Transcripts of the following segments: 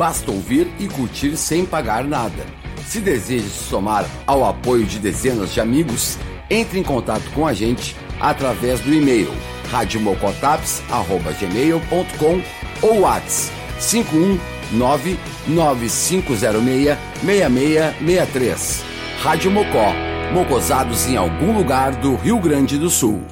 Basta ouvir e curtir sem pagar nada. Se deseja se somar ao apoio de dezenas de amigos, entre em contato com a gente através do e-mail radiomocotaps.gmail.com ou WhatsApp 519 9506 6663. Rádio Mocó, mocosados em algum lugar do Rio Grande do Sul.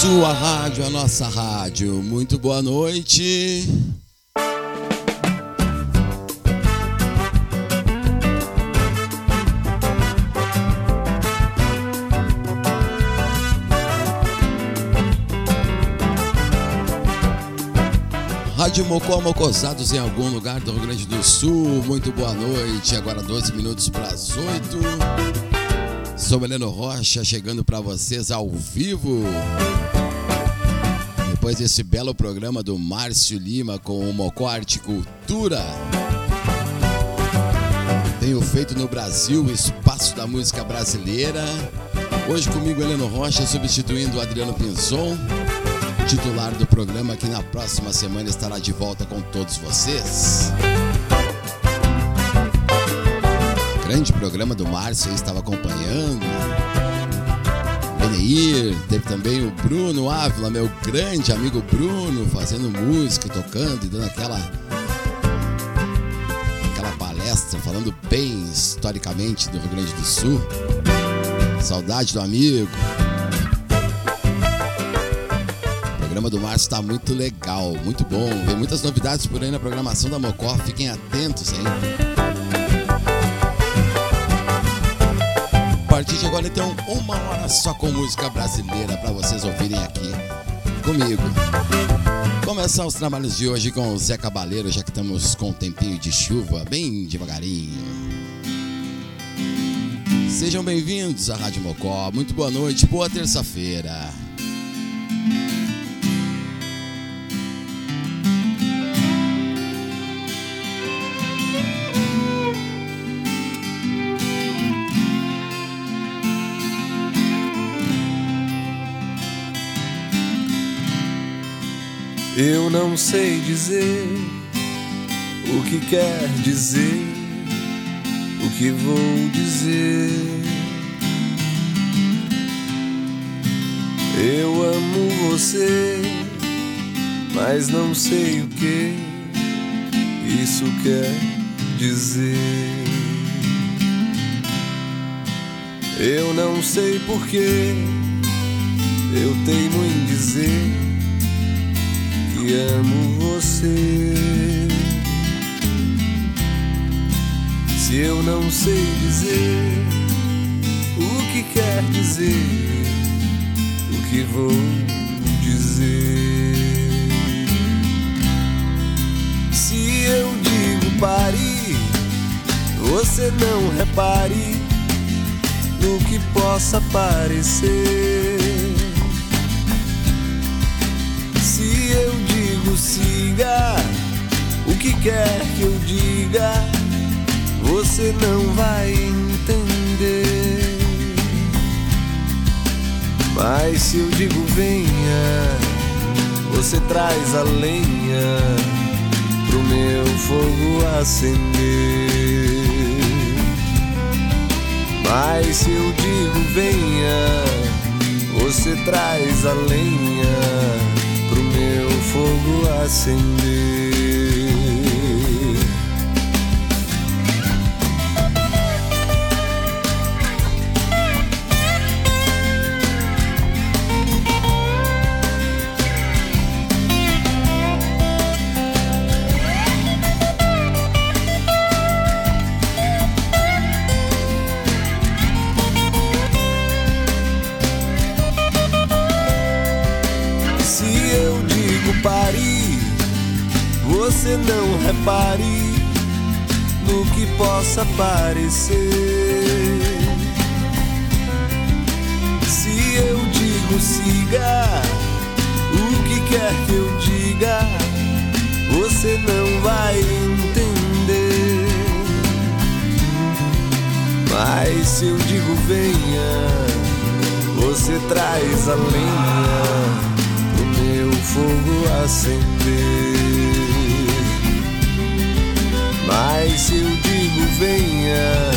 Sua rádio, a nossa rádio. Muito boa noite. Rádio Mocó Mocosados em algum lugar do Rio Grande do Sul. Muito boa noite. Agora 12 minutos para as 8. Sou Heleno Rocha chegando para vocês ao vivo. Depois desse belo programa do Márcio Lima com o Mocó Arte Cultura. Tenho feito no Brasil o espaço da música brasileira. Hoje comigo Heleno Rocha substituindo o Adriano Pinzon, titular do programa que na próxima semana estará de volta com todos vocês. Grande programa do Márcio, estava acompanhando. Beneir, teve também o Bruno Ávila, meu grande amigo Bruno, fazendo música, tocando e dando aquela aquela palestra falando bem historicamente do Rio Grande do Sul. Saudade do amigo. O programa do Márcio está muito legal, muito bom. Vem muitas novidades por aí na programação da Mocó, fiquem atentos, hein? Partir de agora, então, uma hora só com música brasileira para vocês ouvirem aqui comigo. Começar os trabalhos de hoje com o Zé Cabaleiro, já que estamos com um tempinho de chuva, bem devagarinho. Sejam bem-vindos à Rádio Mocó. Muito boa noite, boa terça-feira. Não sei dizer o que quer dizer, o que vou dizer. Eu amo você, mas não sei o que isso quer dizer. Eu não sei porquê, eu teimo em dizer amo você. Se eu não sei dizer o que quer dizer, o que vou dizer? Se eu digo pare, você não repare no que possa parecer. Siga, o que quer que eu diga, você não vai entender. Mas se eu digo venha, você traz a lenha pro meu fogo acender. Mas se eu digo venha, Você traz a lenha fogo acender. Não repare no que possa parecer. Se eu digo siga o que quer que eu diga, você não vai entender. Mas se eu digo venha, você traz a lenha pro meu fogo acender. Mas se eu digo venha,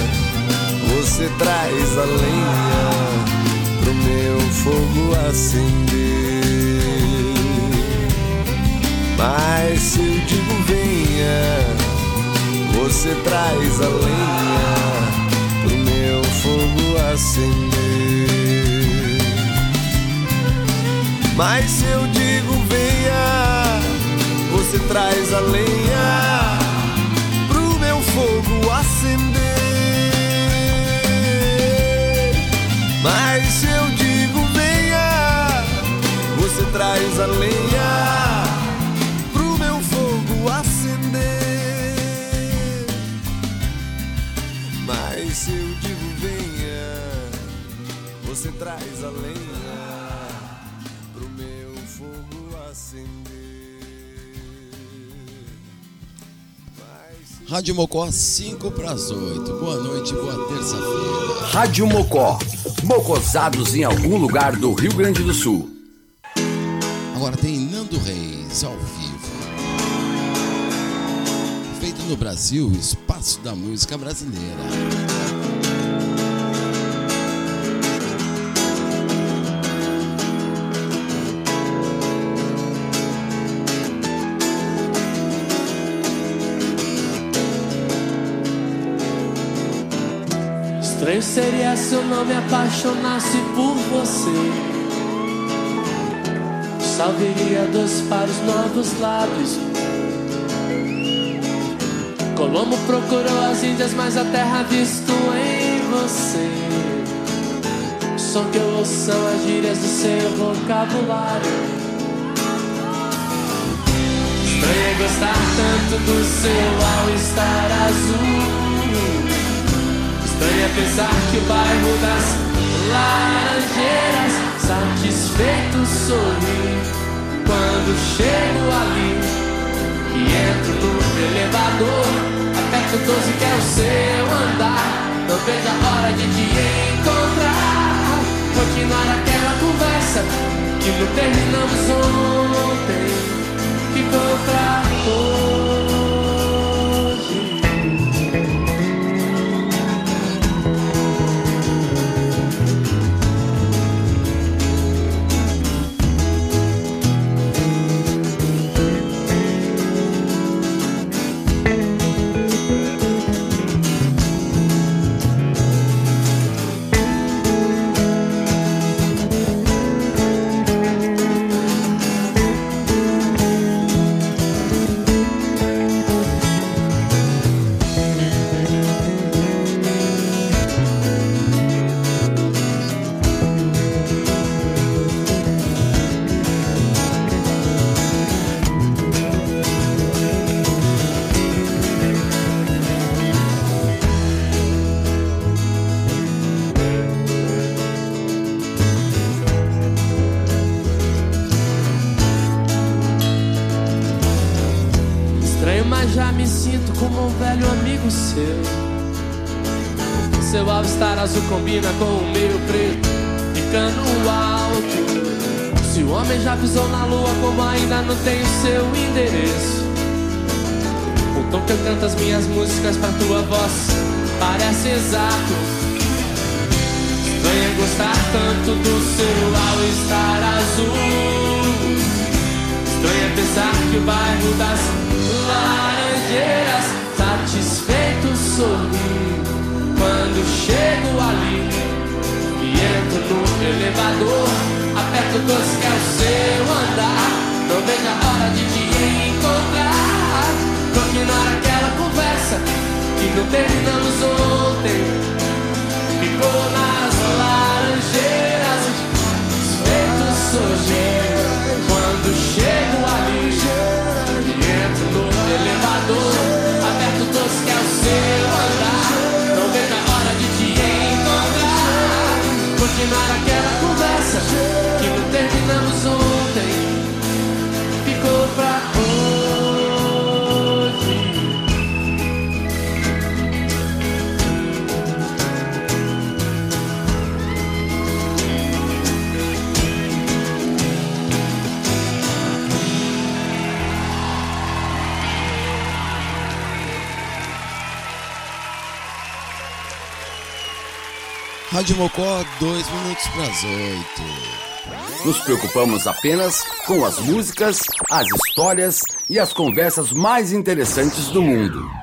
você traz a lenha pro meu fogo acender. Mas se eu digo venha, você traz a lenha pro meu fogo acender. Mas se eu digo venha, você traz a lenha Mas se eu digo venha, você traz a lenha pro meu fogo acender. Mas se eu digo venha, você traz a lenha Rádio Mocó, 5 para as 8. Boa noite, boa terça-feira. Rádio Mocó. Mocosados em algum lugar do Rio Grande do Sul. Agora tem Nando Reis ao vivo. Feito no Brasil, espaço da música brasileira. Seria se eu não me apaixonasse por você. Salveria dois pares novos lábios. Colombo procurou as Índias, mas a terra visto em você. O som que eu ouço são as gírias do seu vocabulário. Estranho gostar tanto do seu ao estar azul. É pensar que o bairro das Laranjeiras satisfeito sorri quando chego ali e entro no elevador. Aperto 12 que é o seu andar. Não vejo a hora de te encontrar. Continuar aquela conversa que não terminamos ontem. Rádio Mocó, dois minutos para as oito. Nos preocupamos apenas com as músicas, as histórias e as conversas mais interessantes do mundo.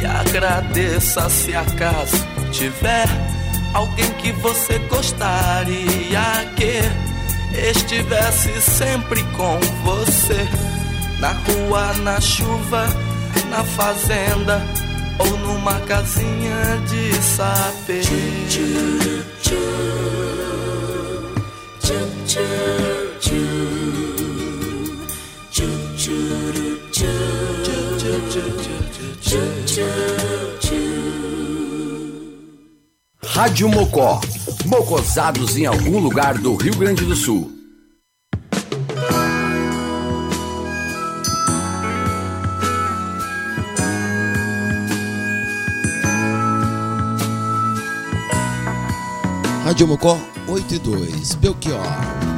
e agradeça se acaso tiver alguém que você gostaria que estivesse sempre com você na rua, na chuva, na fazenda ou numa casinha de saber. Rádio Mocó. Mocosados em algum lugar do Rio Grande do Sul. Rádio Mocó 82, Belchior.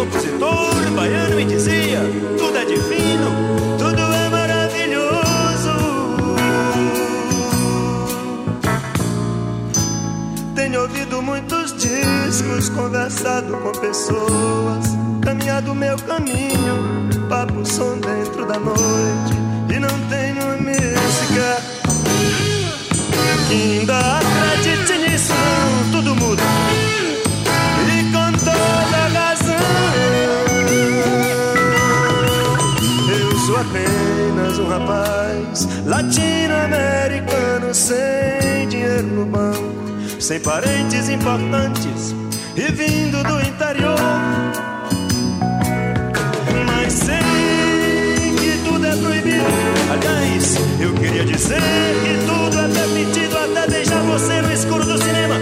compositor baiano me dizia: tudo é divino, tudo é maravilhoso. Tenho ouvido muitos discos, conversado com pessoas, caminhado meu caminho, papo som dentro da noite e não tenho música ainda acredite nisso tudo muda um rapaz latino-americano sem dinheiro no banco, sem parentes importantes e vindo do interior. Mas sei que tudo é proibido. Aliás, eu queria dizer que tudo é permitido até deixar você no escuro do cinema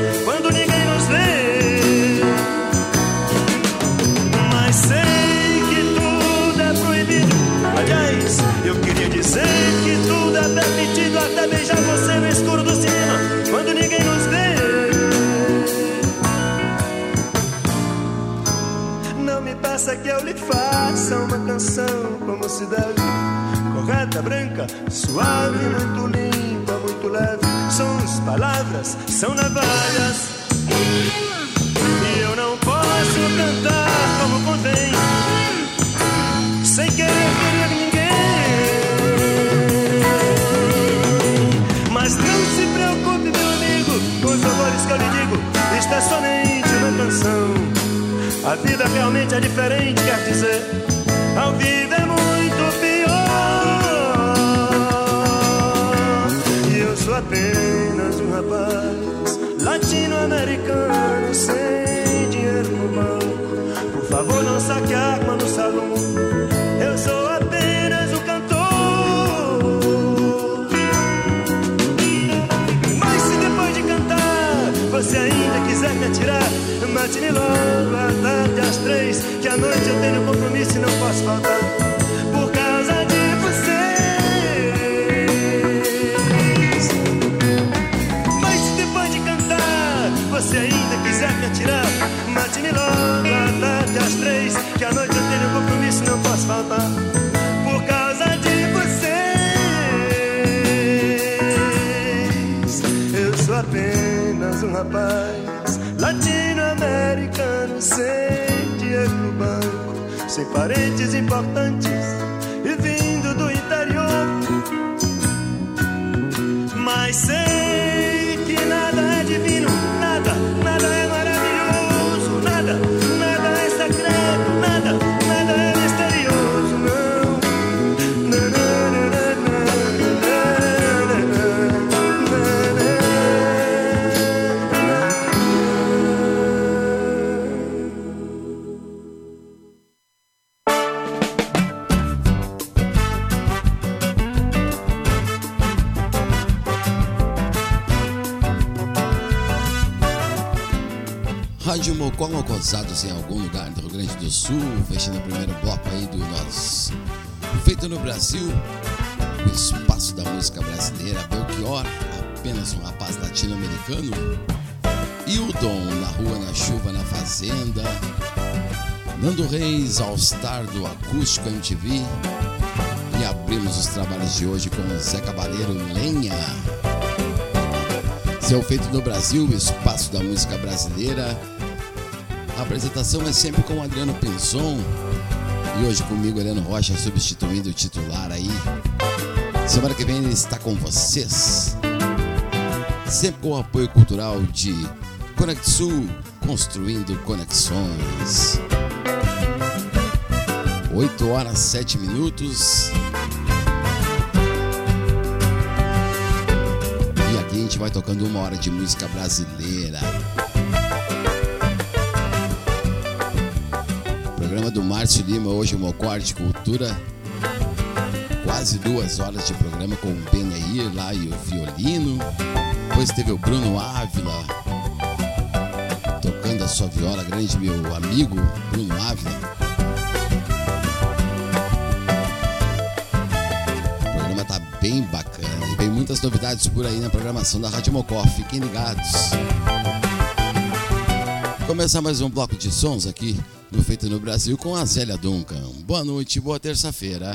mate-me logo à tarde às três, que à noite eu tenho compromisso e não posso faltar. Por causa de vocês. Mas se depois de cantar você ainda quiser me atirar, mate-me logo à tarde às três, que à noite eu tenho compromisso e não posso faltar. Por causa de vocês. Eu sou apenas um rapaz sem parentes importantes e vindo do interior. Mas sei Mocó Mocosados em algum lugar do Rio Grande do Sul, fechando o primeiro bloco aí do nosso Feito no Brasil, o espaço da música brasileira, Belchior, apenas um rapaz latino-americano, Hildon, na rua, na chuva, na fazenda, Nando Reis, All Star do Acústico MTV, e abrimos os trabalhos de hoje com Zé Cabaleiro Lenha. Seu feito no Brasil, o espaço da música brasileira. Apresentação é sempre com o Adriano Pinzon. E hoje comigo, Heleno Rocha, substituindo o titular aí. Semana que vem ele está com vocês. Sempre com o apoio cultural de Conexul, construindo conexões. 8 horas 7 minutos. E aqui a gente vai tocando uma hora de música brasileira. Márcio Lima, hoje Mocorte Cultura. Quase duas horas de programa com o Beneir lá e o violino. Depois teve o Bruno Ávila tocando a sua viola, grande meu amigo Bruno Ávila. O programa tá bem bacana e vem muitas novidades por aí na programação da Rádio Mocó. Fiquem ligados. Começar mais um bloco de sons aqui no Feito no Brasil com a Zélia Duncan. Boa noite, boa terça-feira.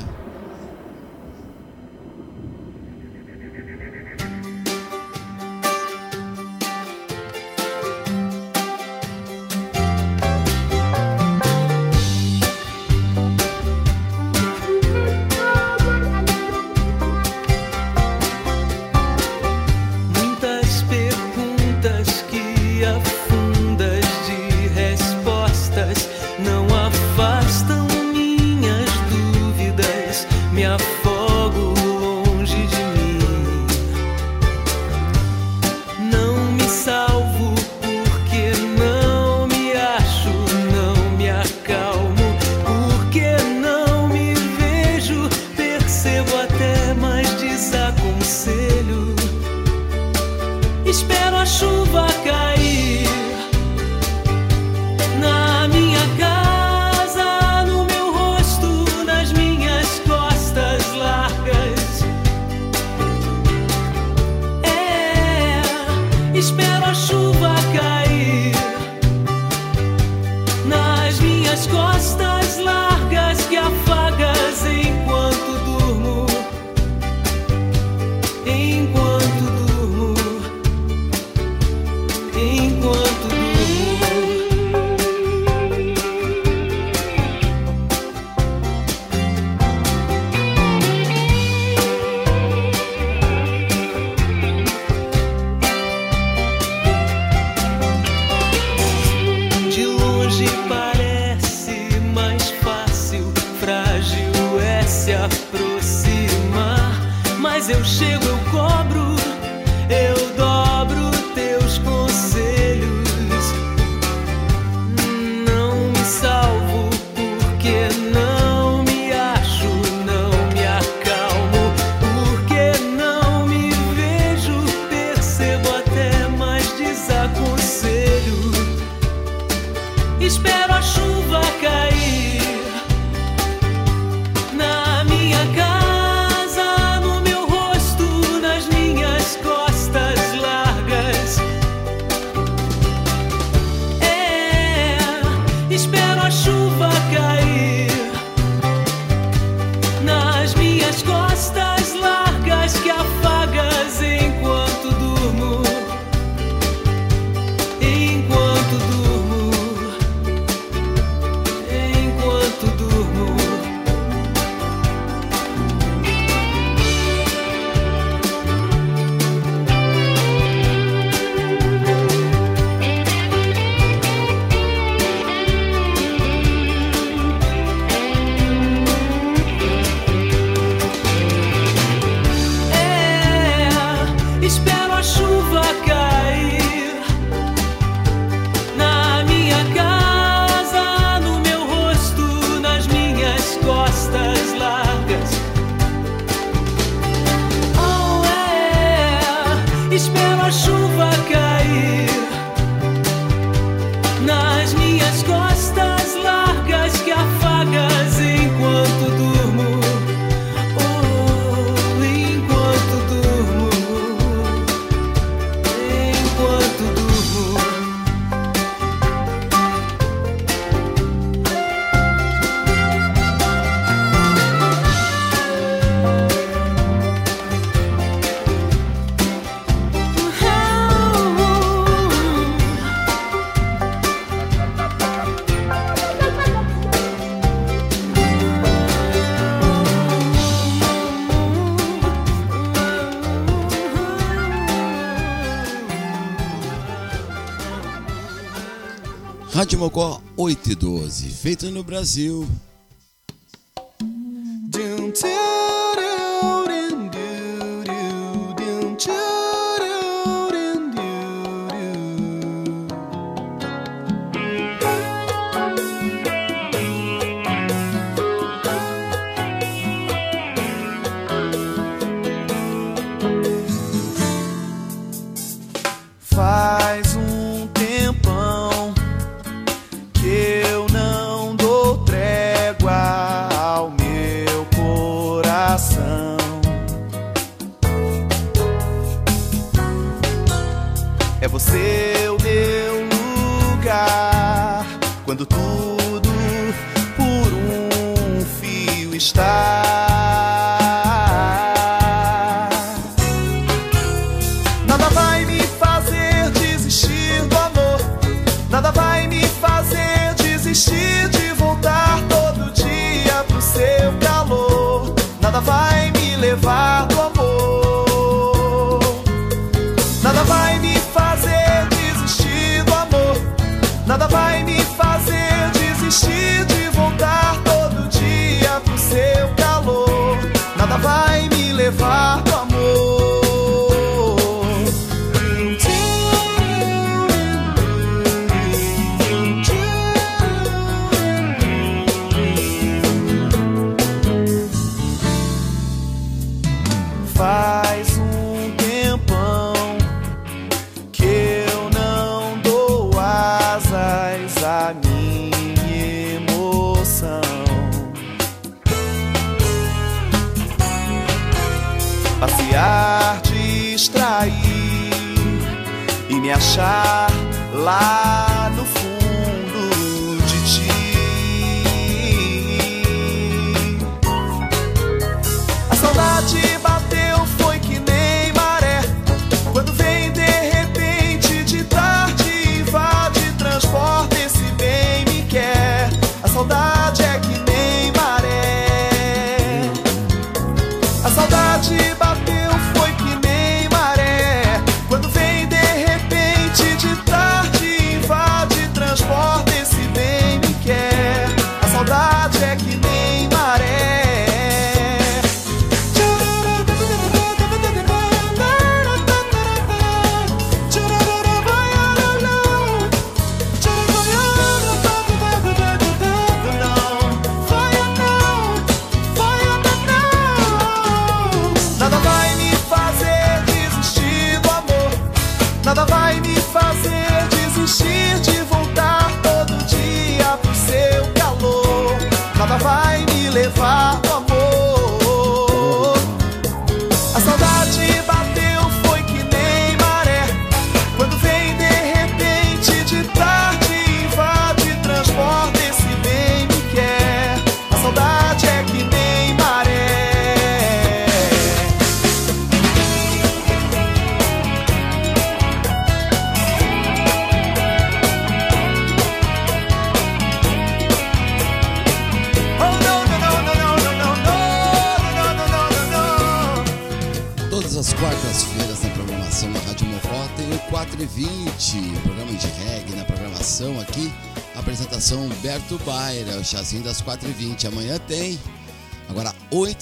Mocó 8 e 12, feito no Brasil.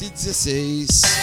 7 e 16.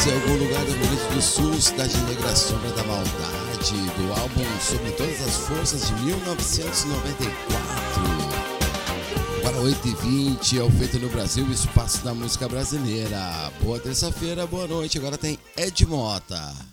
Mocosado, em algum lugar do Rio do Sul, cidade negra sombra da maldade, do álbum Sobre Todas as Forças de 1994. Para 8h20, é o Feito no Brasil, Espaço da Música Brasileira. Boa terça-feira, boa noite. Agora tem Ed Mota.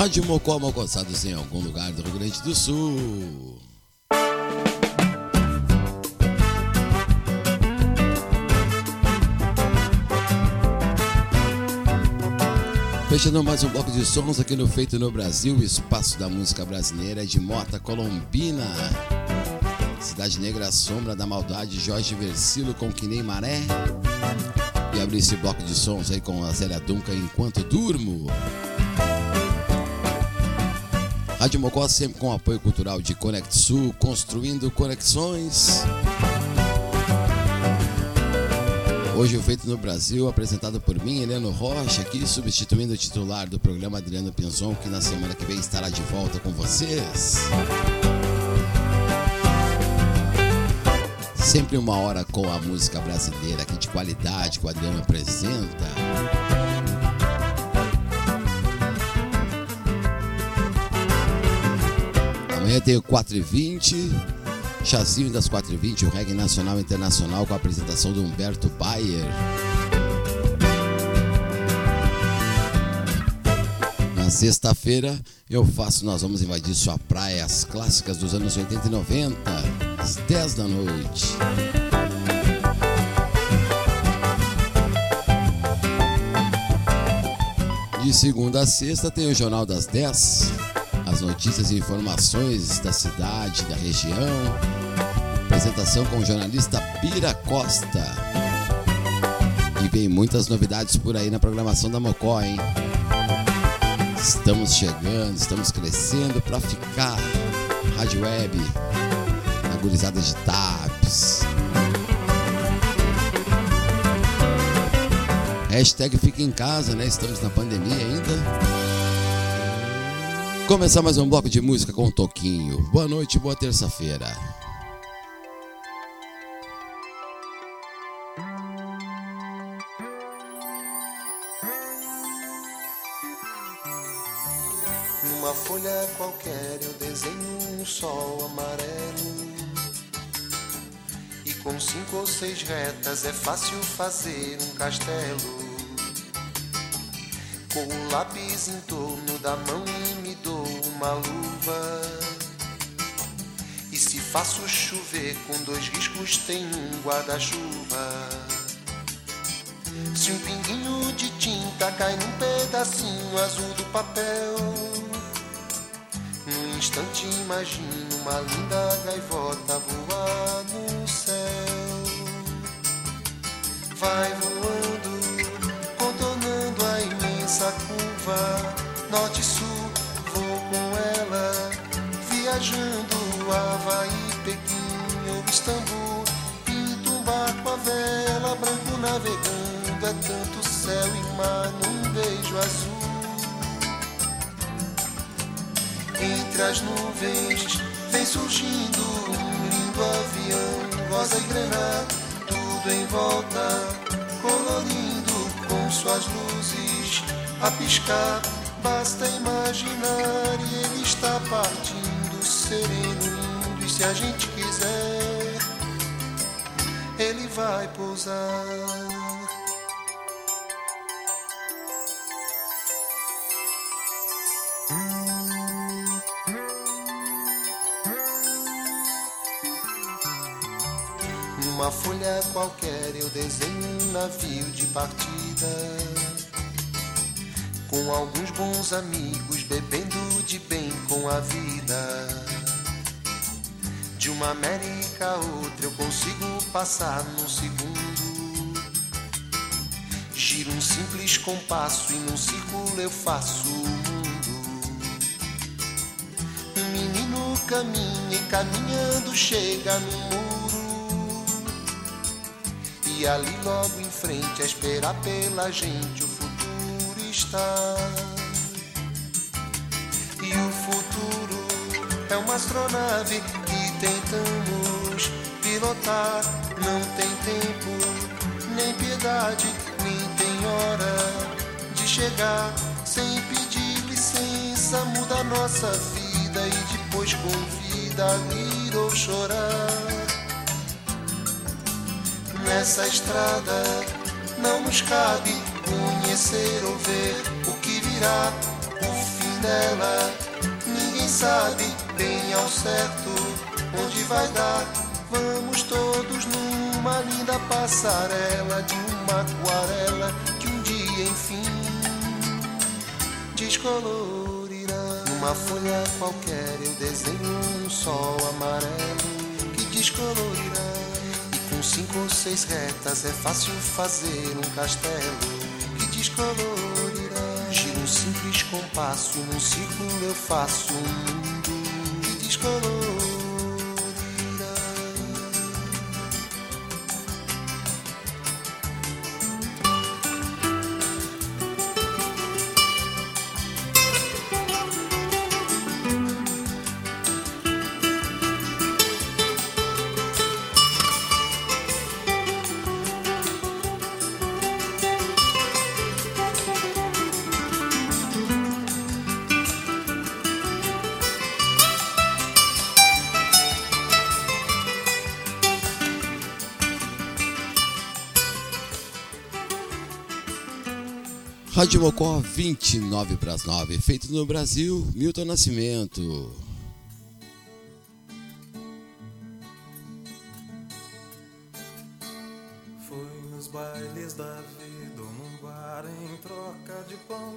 Rádio Mocó Mocoçados em algum lugar do Rio Grande do Sul. Fechando mais um bloco de sons aqui no Feito no Brasil, Espaço da Música Brasileira de Mota Colombina. Cidade Negra, Sombra da Maldade, Jorge Versilo com Que Nem Maré. E abrir esse bloco de sons aí com a Zélia Duncan enquanto durmo. Rádio Mocó sempre com apoio cultural de Conect Sul, construindo conexões. Hoje o Feito no Brasil, apresentado por mim, Heleno Rocha, aqui substituindo o titular do programa Adriano Pinzon, que na semana que vem estará de volta com vocês. Sempre uma hora com a música brasileira aqui de qualidade que o Adriano apresenta. Amanhã tem o 4 e 20 Chazinho das 4h20, o reggae nacional e internacional com a apresentação do Humberto Bayer. Na sexta-feira eu faço, nós vamos invadir sua praia, as clássicas dos anos 80 e 90, às 10 da noite. De segunda a sexta tem o Jornal das 10 as notícias e informações da cidade, da região. Apresentação com o jornalista Pira Costa. E vem muitas novidades por aí na programação da Mocó, hein? Estamos chegando, estamos crescendo para ficar. Rádio Web, agorizada de TAPS. Hashtag fica em casa, né? Estamos na pandemia ainda. Começar mais um bloco de música com um toquinho. Boa noite, boa terça-feira. Numa folha qualquer eu desenho um sol amarelo. E com cinco ou seis retas é fácil fazer um castelo. Com o lápis em torno da mão uma luva. E se faço chover com dois riscos, tem um guarda-chuva. Se um pinguinho de tinta cai num pedacinho azul do papel, num instante imagino uma linda gaivota voar no céu. Vai voando essa curva norte-sul, vou com ela, viajando Havaí, Pequim ou Istambul. Pinto um barco a vela, branco navegando, é tanto céu e mar num beijo azul. Entre as nuvens vem surgindo um lindo avião, rosa e granada, tudo em volta, colorindo com suas luzes a piscar. Basta imaginar e ele está partindo, sereno, lindo. E se a gente quiser, ele vai pousar. Numa folha qualquer eu desenho um navio de partida com alguns bons amigos, bebendo de bem com a vida. De uma América a outra eu consigo passar num segundo. Giro um simples compasso e num círculo eu faço o mundo. Um menino caminha e caminhando chega no muro. E ali logo em frente a esperar pela gente o está. E o futuro é uma astronave tentamos pilotar. Não tem tempo, nem piedade, nem tem hora de chegar. Sem pedir licença, muda nossa vida e depois convida a rir ou chorar. Nessa estrada não nos cabe conhecer ou ver o que virá, o fim dela. Ninguém sabe bem ao certo vai dar. Vamos todos numa linda passarela de uma aquarela que um dia enfim descolorirá. Numa folha qualquer eu desenho um sol amarelo que descolorirá. E com cinco ou seis retas é fácil fazer um castelo que descolorirá. Gira um simples compasso num círculo eu faço um mundo que descolorirá. Rádio Mocó 29 para as 9, feito no Brasil, Milton Nascimento. Foi nos bailes da vida, num bar em troca de pão,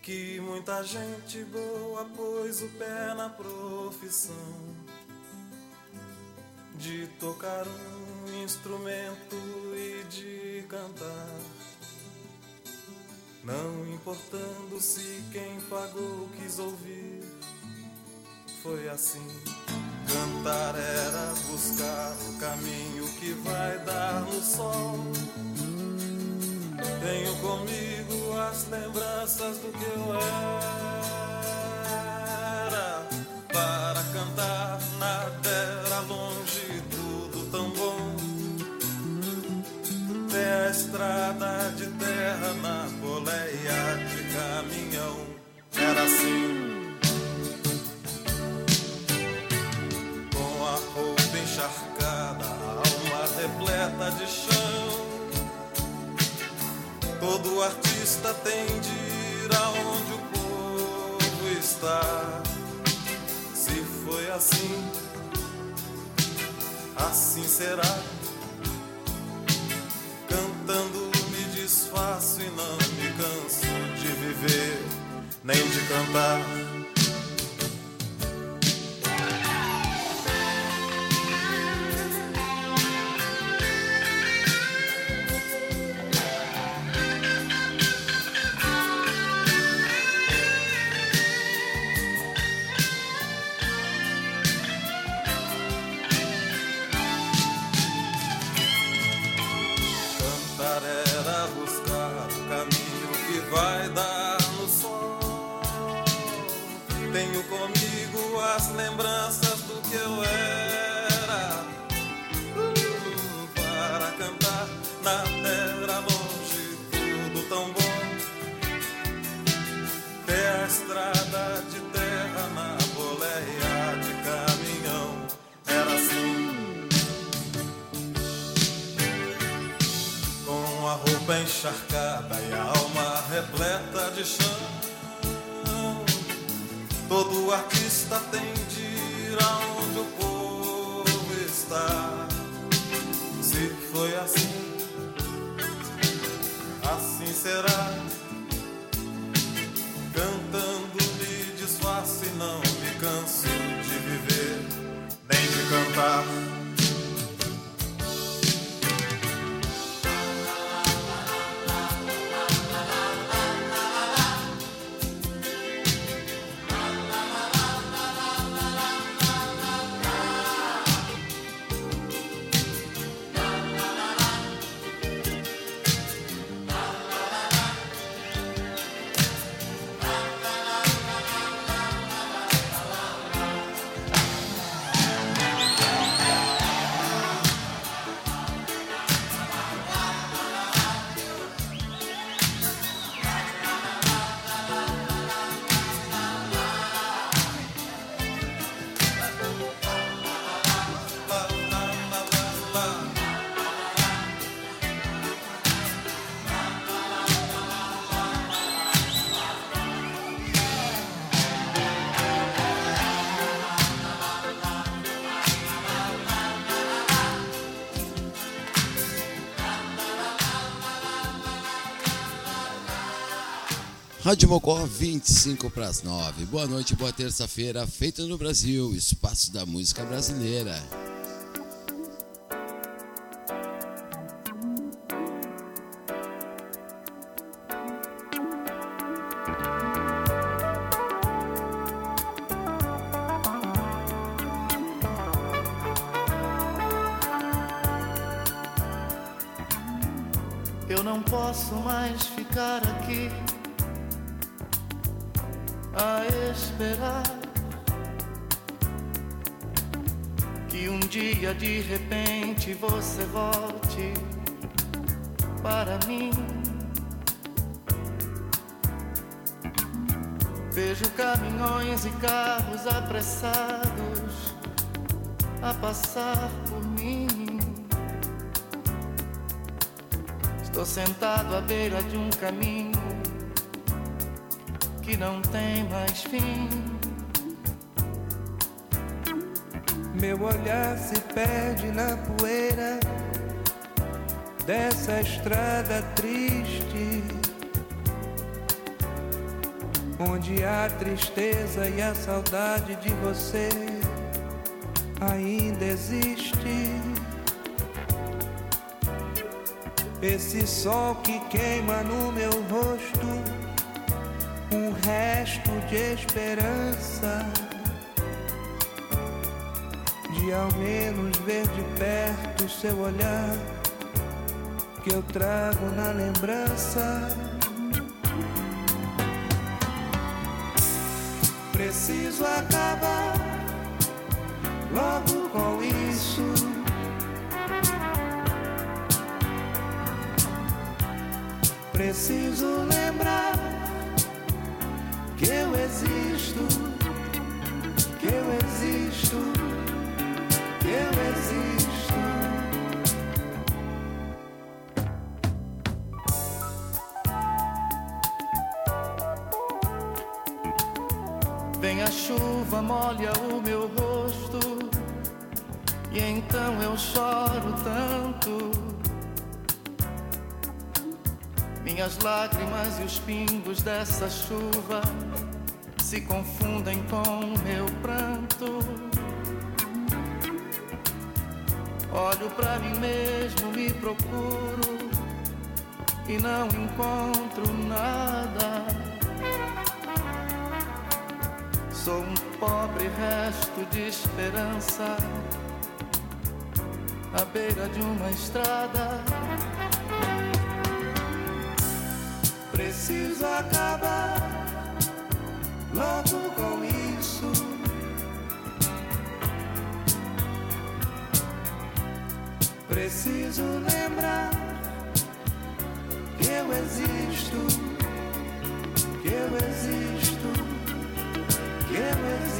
que muita gente boa pôs o pé na profissão de tocar um instrumento e de cantar. Não importando se quem pagou quis ouvir, foi assim. Cantar era buscar o caminho que vai dar no sol. Tenho comigo as lembranças do que eu era. De chão. Todo artista tem de ir aonde o povo está. Se foi assim, assim será. Cantando me desfaço e não me canso de viver, nem de. Cantar encharcada e a alma repleta de chão. Todo artista tem Rádio Mocó, 25 para as 9. Boa noite, boa terça-feira, feita no Brasil, espaço da música brasileira. Eu não posso mais ficar aqui a esperar que um dia de repente você volte para mim. Vejo caminhões e carros apressados a passar por mim. Estou sentado à beira de um caminho que não tem mais fim. Meu olhar se perde na poeira dessa estrada triste, onde a tristeza e a saudade de você ainda existe. Esse sol que queima no meu rosto um resto de esperança de ao menos ver de perto seu olhar que eu trago na lembrança. Preciso acabar logo com isso. Preciso dessa chuva se confundem com meu pranto. Olho pra mim mesmo, me procuro e não encontro nada. Sou um pobre resto de esperança à beira de uma estrada. Preciso acabar logo com isso. Preciso lembrar que eu existo, que eu existo, que eu existo.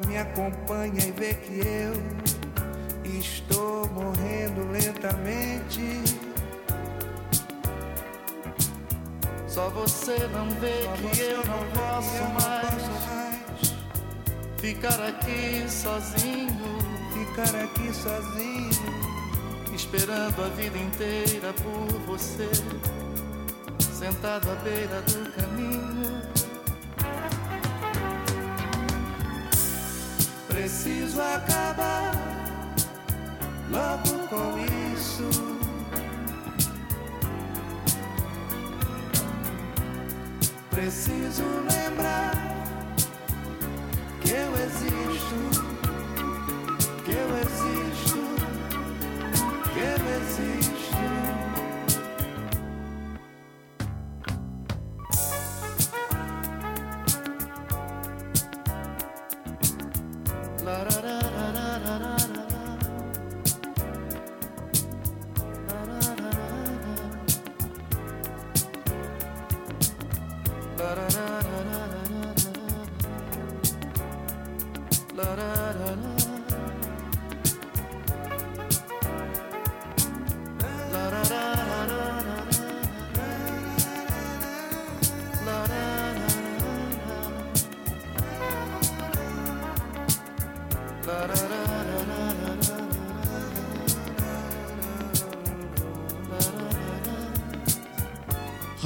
Me acompanha e vê que eu estou morrendo lentamente. Só você não vê que eu não posso mais mais ficar aqui sozinho, ficar aqui sozinho. esperando a vida inteira por você, sentado à beira do caminho. Preciso acabar logo com isso. Preciso lembrar que eu existo, la, la la.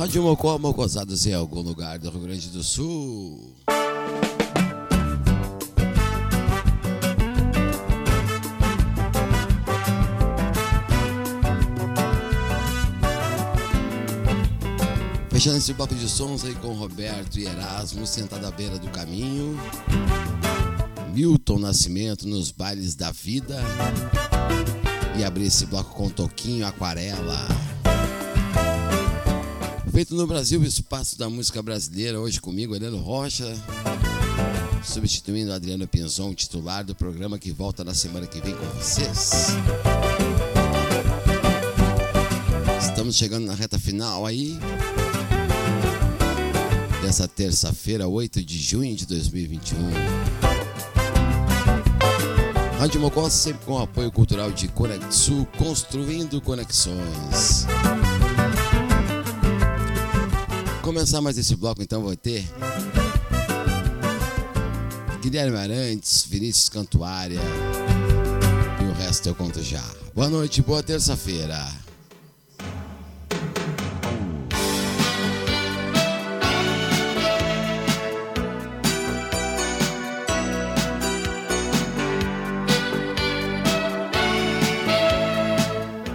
Rádio Mocó, Mocosados em algum lugar do Rio Grande do Sul. Fechando esse bloco de sons aí com Roberto e Erasmo sentado à beira do caminho. Milton Nascimento nos bailes da vida. E abrir esse bloco com Toquinho Aquarela. Feito no Brasil, o espaço da música brasileira. Hoje comigo, Heleno Rocha, substituindo Adriano Pinzon, titular do programa que volta na semana que vem com vocês. Estamos chegando na reta final aí. Dessa terça-feira, 8 de junho de 2021. Rádio Mocó sempre com apoio cultural de Conexul, construindo conexões começar mais esse bloco, então, vou ter Guilherme Arantes, Vinícius Cantuária e o resto eu conto já. Boa noite, boa terça-feira.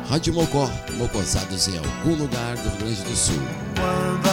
Rádio Mocó, mocosados em algum lugar do Rio Grande do Sul.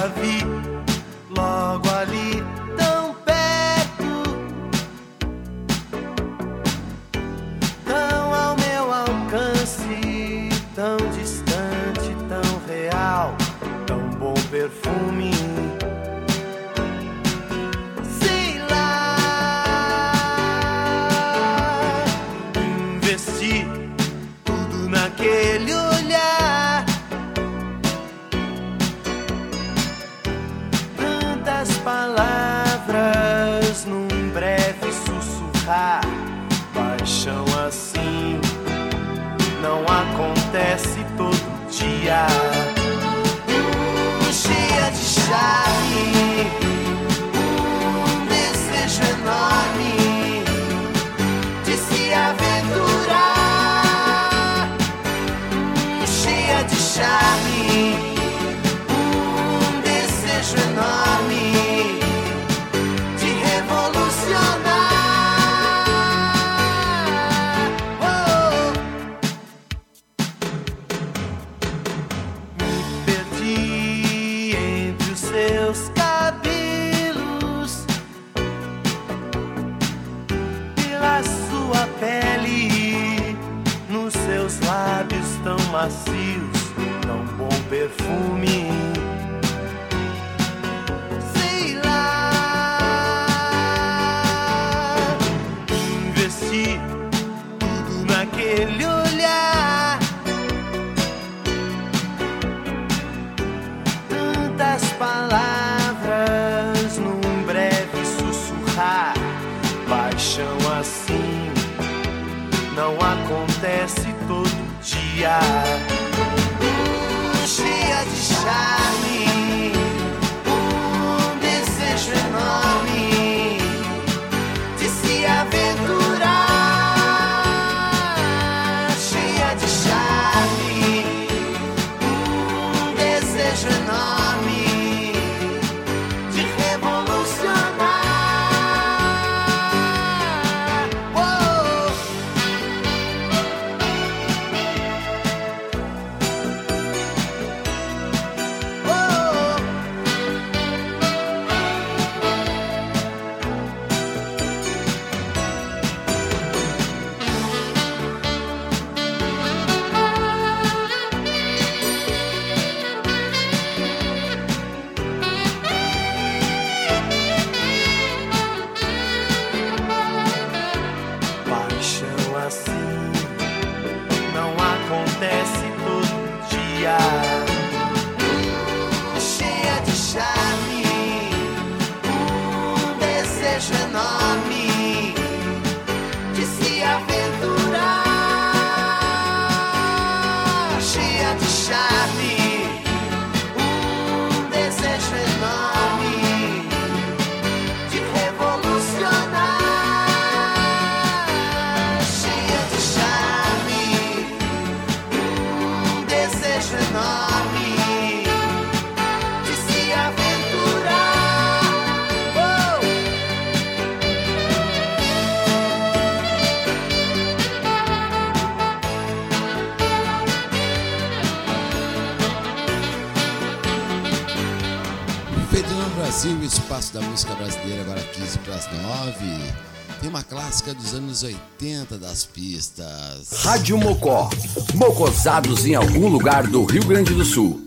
Dos anos 80 das pistas. Rádio Mocó. Mocosados em algum lugar do Rio Grande do Sul.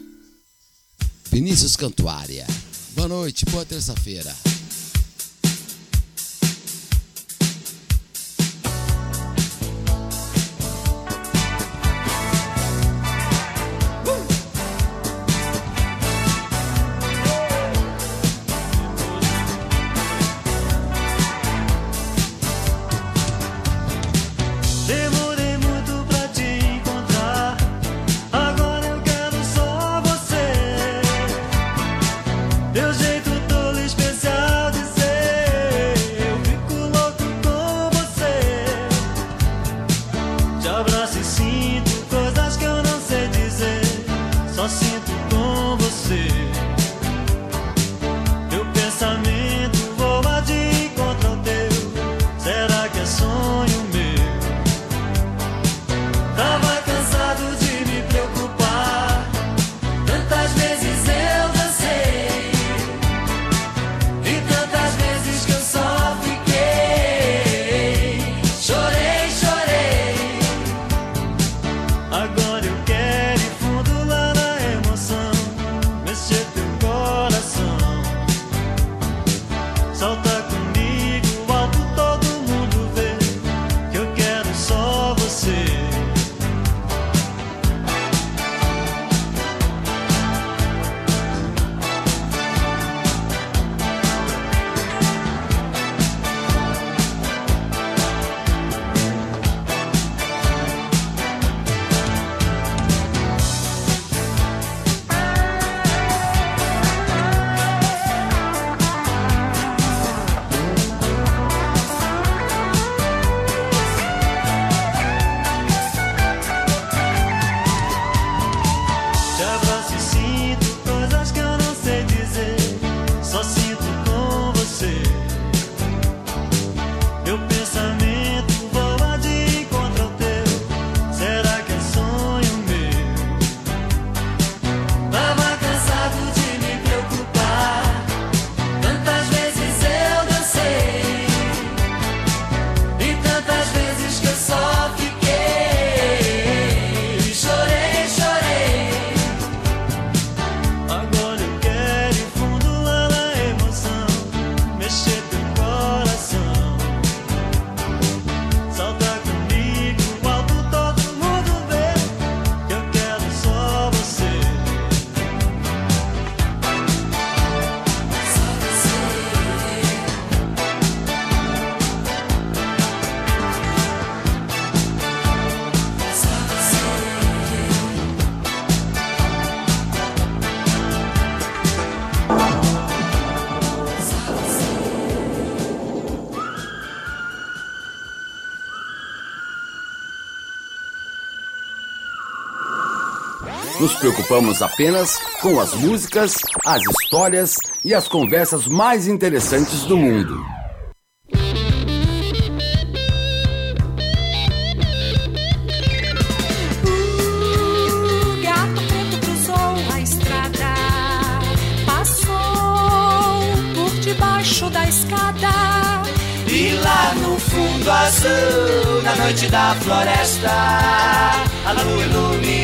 Vinícius Cantuária. Boa noite, boa terça-feira. Preocupamos apenas com as músicas, as histórias e as conversas mais interessantes do mundo. O gato preto cruzou a estrada, passou por debaixo da escada. E lá no fundo azul, na noite da floresta, a lua iluminou.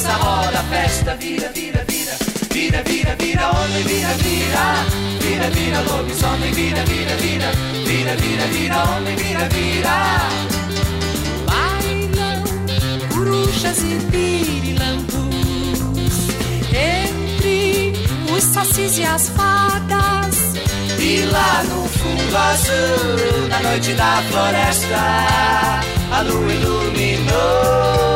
A dança roda, a festa vira, vira, vira, vira, vira, vira, homem, vira, vira, vira, vira, lobisomem, vira, vira, vira, vira, vira, vira, homem, vira, vira. Bailam corujas e pirilambus entre os sacis e as fadas. E lá no fundo azul, na noite da floresta, a lua iluminou.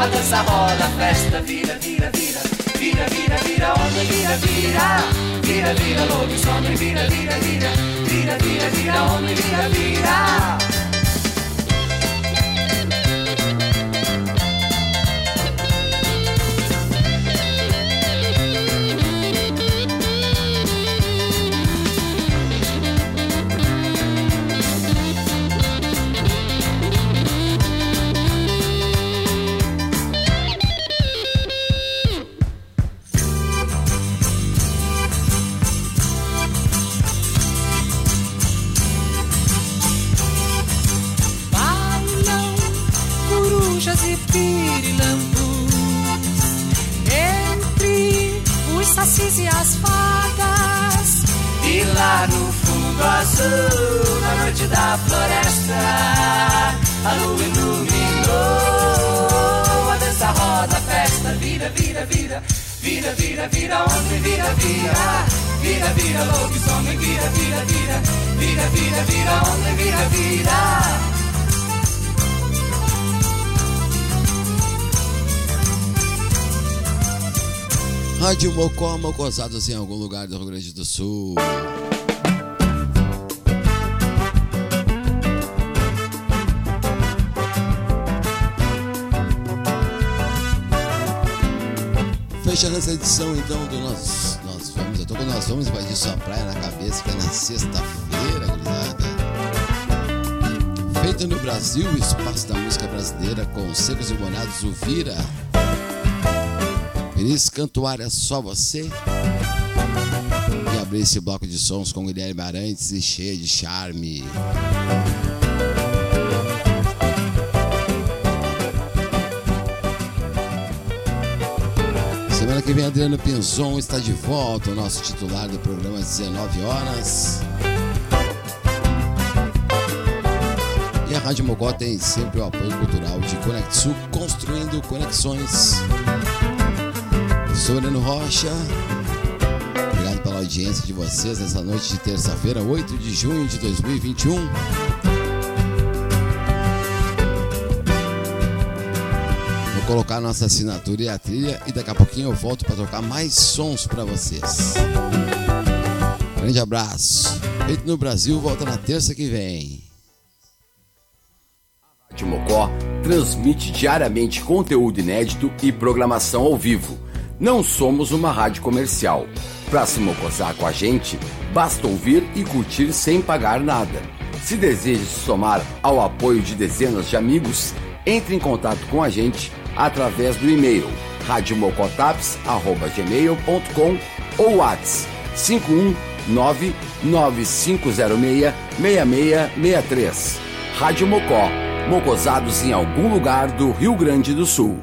A dança roda, festa vira, vira, vira, vira, vira, vira, homem, vira, vira, vira, vira, lobisomem, vira, vira, vira, vira, vira, vira, homem, vira, vira. Rádio Mocó, mocosados em algum lugar do Rio Grande do Sul. Fechando essa edição então do nosso. Nós vamos, eu tô com nós vamos invadir sua praia na cabeça, que é na sexta-feira, gurizada. Feito no Brasil, o espaço da música brasileira com secos e bonados, o Vira. Feliz Cantuária Só Você. E abrir esse bloco de sons com Guilherme Arantes e cheia de charme. Semana que vem, Adriano Pinzon está de volta, o nosso titular do programa às 19 horas. E a Rádio Mogó tem sempre o apoio cultural de Conexul, construindo conexões. Sou Heleno Rocha. Obrigado pela audiência de vocês nessa noite de terça-feira, 8 de junho de 2021. Vou colocar nossa assinatura e a trilha e daqui a pouquinho eu volto para tocar mais sons para vocês. Grande abraço. Feito no Brasil, volta na terça que vem. Rádio Mocó transmite diariamente conteúdo inédito e programação ao vivo não somos uma rádio comercial. Para se mocosar com a gente, basta ouvir e curtir sem pagar nada. Se deseja se somar ao apoio de dezenas de amigos, entre em contato com a gente através do e-mail radiomocotaps.gmail.com ou WhatsApp 519 9506 6663. Rádio Mocó, mocosados em algum lugar do Rio Grande do Sul.